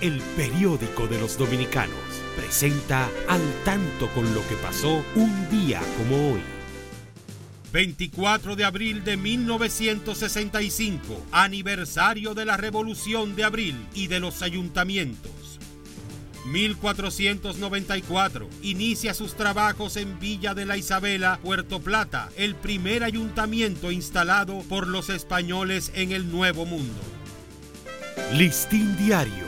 el periódico de los dominicanos, presenta al tanto con lo que pasó un día como hoy. 24 de abril de 1965, aniversario de la Revolución de Abril y de los ayuntamientos. 1494, inicia sus trabajos en Villa de la Isabela, Puerto Plata, el primer ayuntamiento instalado por los españoles en el Nuevo Mundo. Listín Diario,